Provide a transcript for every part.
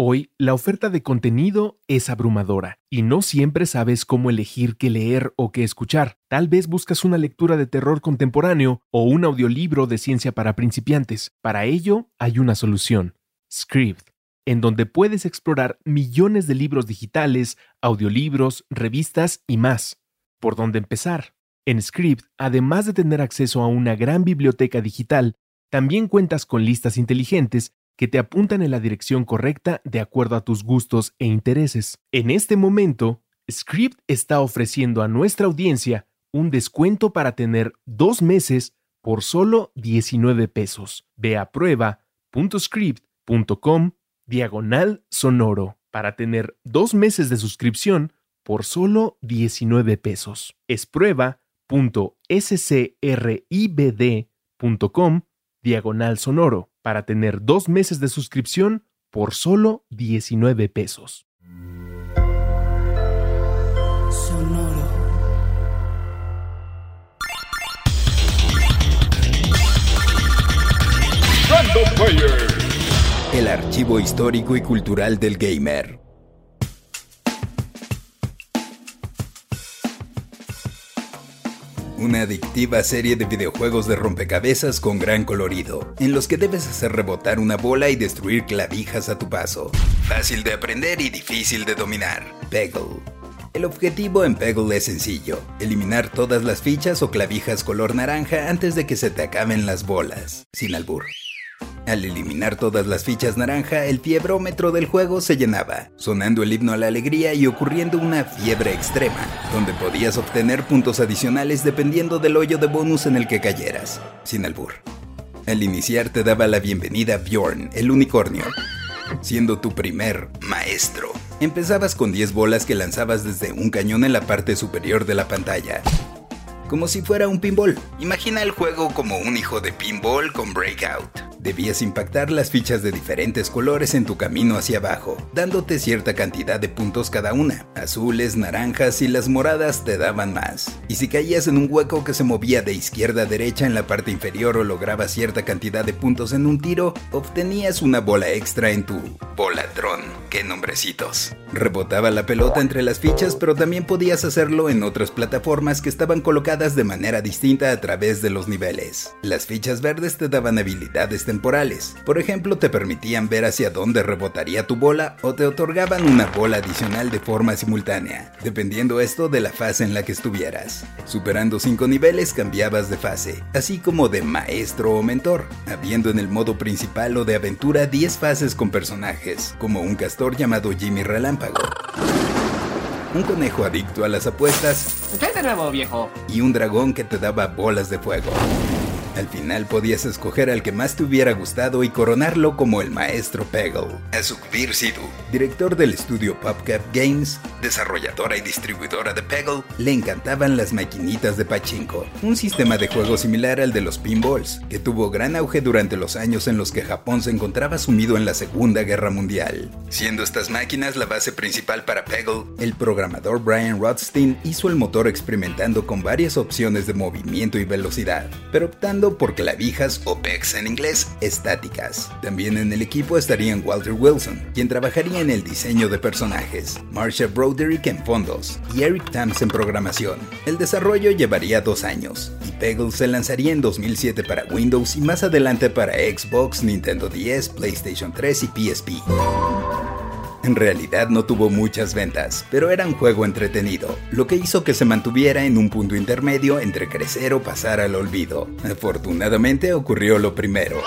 Hoy, la oferta de contenido es abrumadora y no siempre sabes cómo elegir qué leer o qué escuchar. Tal vez buscas una lectura de terror contemporáneo o un audiolibro de ciencia para principiantes. Para ello, hay una solución, Script, en donde puedes explorar millones de libros digitales, audiolibros, revistas y más. ¿Por dónde empezar? En Script, además de tener acceso a una gran biblioteca digital, también cuentas con listas inteligentes que te apuntan en la dirección correcta de acuerdo a tus gustos e intereses. En este momento, Script está ofreciendo a nuestra audiencia un descuento para tener dos meses por solo 19 pesos. Ve a prueba.script.com diagonal sonoro para tener dos meses de suscripción por solo 19 pesos. Es prueba.scribd.com diagonal sonoro para tener dos meses de suscripción por solo 19 pesos. Sonoro. El archivo histórico y cultural del gamer. Una adictiva serie de videojuegos de rompecabezas con gran colorido, en los que debes hacer rebotar una bola y destruir clavijas a tu paso. Fácil de aprender y difícil de dominar. Peggle. El objetivo en Peggle es sencillo, eliminar todas las fichas o clavijas color naranja antes de que se te acaben las bolas, sin albur. Al eliminar todas las fichas naranja, el fiebrómetro del juego se llenaba, sonando el himno a la alegría y ocurriendo una fiebre extrema, donde podías obtener puntos adicionales dependiendo del hoyo de bonus en el que cayeras, sin albur. Al iniciar te daba la bienvenida Bjorn, el unicornio, siendo tu primer maestro. Empezabas con 10 bolas que lanzabas desde un cañón en la parte superior de la pantalla, como si fuera un pinball. Imagina el juego como un hijo de pinball con breakout. Debías impactar las fichas de diferentes colores en tu camino hacia abajo, dándote cierta cantidad de puntos cada una. Azules, naranjas y las moradas te daban más. Y si caías en un hueco que se movía de izquierda a derecha en la parte inferior o lograbas cierta cantidad de puntos en un tiro, obtenías una bola extra en tu Bolatron. ¡Qué nombrecitos! Rebotaba la pelota entre las fichas, pero también podías hacerlo en otras plataformas que estaban colocadas de manera distinta a través de los niveles. Las fichas verdes te daban habilidades temporales. Por ejemplo, te permitían ver hacia dónde rebotaría tu bola o te otorgaban una bola adicional de forma simultánea, dependiendo esto de la fase en la que estuvieras. Superando 5 niveles cambiabas de fase, así como de maestro o mentor, habiendo en el modo principal o de aventura 10 fases con personajes, como un llamado Jimmy Relámpago un conejo adicto a las apuestas. de nuevo, viejo? Y un dragón que te daba bolas de fuego. Al final podías escoger al que más te hubiera gustado y coronarlo como el maestro Peggle. A Sukhbir Sidhu, director del estudio PopCap Games, desarrolladora y distribuidora de Peggle, le encantaban las maquinitas de pachinko, un sistema de juego similar al de los pinballs, que tuvo gran auge durante los años en los que Japón se encontraba sumido en la Segunda Guerra Mundial. Siendo estas máquinas la base principal para Peggle, el programador Brian Rothstein hizo el motor experimentando con varias opciones de movimiento y velocidad, pero optando por clavijas o pegs en inglés estáticas. También en el equipo estarían Walter Wilson, quien trabajaría en el diseño de personajes, Marsha Broderick en fondos y Eric Tams en programación. El desarrollo llevaría dos años y Peggle se lanzaría en 2007 para Windows y más adelante para Xbox, Nintendo DS, PlayStation 3 y PSP. En realidad no tuvo muchas ventas, pero era un juego entretenido, lo que hizo que se mantuviera en un punto intermedio entre crecer o pasar al olvido. Afortunadamente ocurrió lo primero.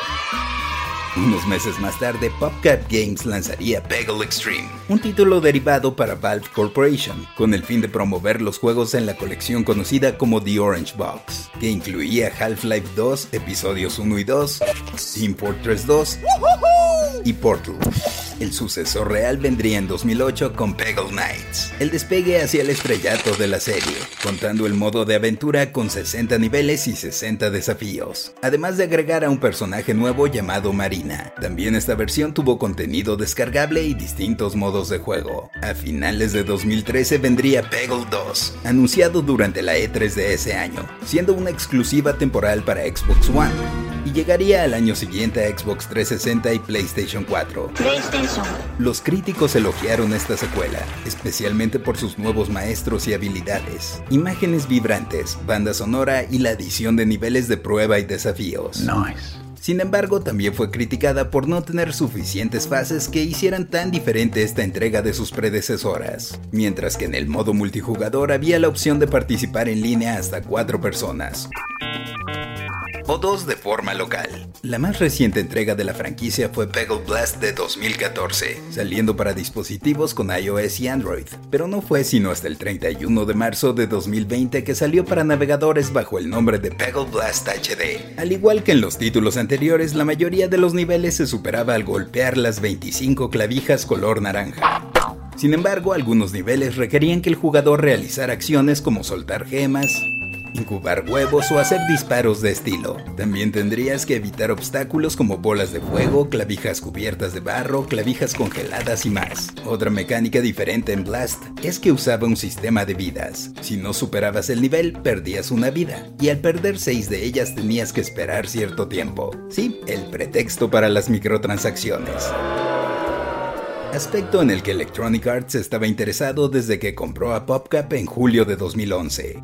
Unos meses más tarde, PopCap Games lanzaría Peggle Extreme, un título derivado para Valve Corporation, con el fin de promover los juegos en la colección conocida como The Orange Box, que incluía Half-Life 2, episodios 1 y 2, Team Fortress 2 y Portal. El sucesor real vendría en 2008 con Peggle Knights, el despegue hacia el estrellato de la serie, contando el modo de aventura con 60 niveles y 60 desafíos, además de agregar a un personaje nuevo llamado Marina. También esta versión tuvo contenido descargable y distintos modos de juego. A finales de 2013 vendría Peggle 2, anunciado durante la E3 de ese año, siendo una exclusiva temporal para Xbox One. Y llegaría al año siguiente a Xbox 360 y PlayStation 4. Los críticos elogiaron esta secuela, especialmente por sus nuevos maestros y habilidades, imágenes vibrantes, banda sonora y la adición de niveles de prueba y desafíos. Sin embargo, también fue criticada por no tener suficientes fases que hicieran tan diferente esta entrega de sus predecesoras, mientras que en el modo multijugador había la opción de participar en línea hasta cuatro personas o dos de forma local. La más reciente entrega de la franquicia fue Peggle Blast de 2014, saliendo para dispositivos con iOS y Android, pero no fue sino hasta el 31 de marzo de 2020 que salió para navegadores bajo el nombre de Peggle Blast HD. Al igual que en los títulos anteriores, la mayoría de los niveles se superaba al golpear las 25 clavijas color naranja. Sin embargo, algunos niveles requerían que el jugador realizara acciones como soltar gemas, incubar huevos o hacer disparos de estilo. También tendrías que evitar obstáculos como bolas de fuego, clavijas cubiertas de barro, clavijas congeladas y más. Otra mecánica diferente en Blast es que usaba un sistema de vidas. Si no superabas el nivel, perdías una vida, y al perder seis de ellas tenías que esperar cierto tiempo. Sí, el pretexto para las microtransacciones aspecto en el que Electronic Arts estaba interesado desde que compró a PopCap en julio de 2011.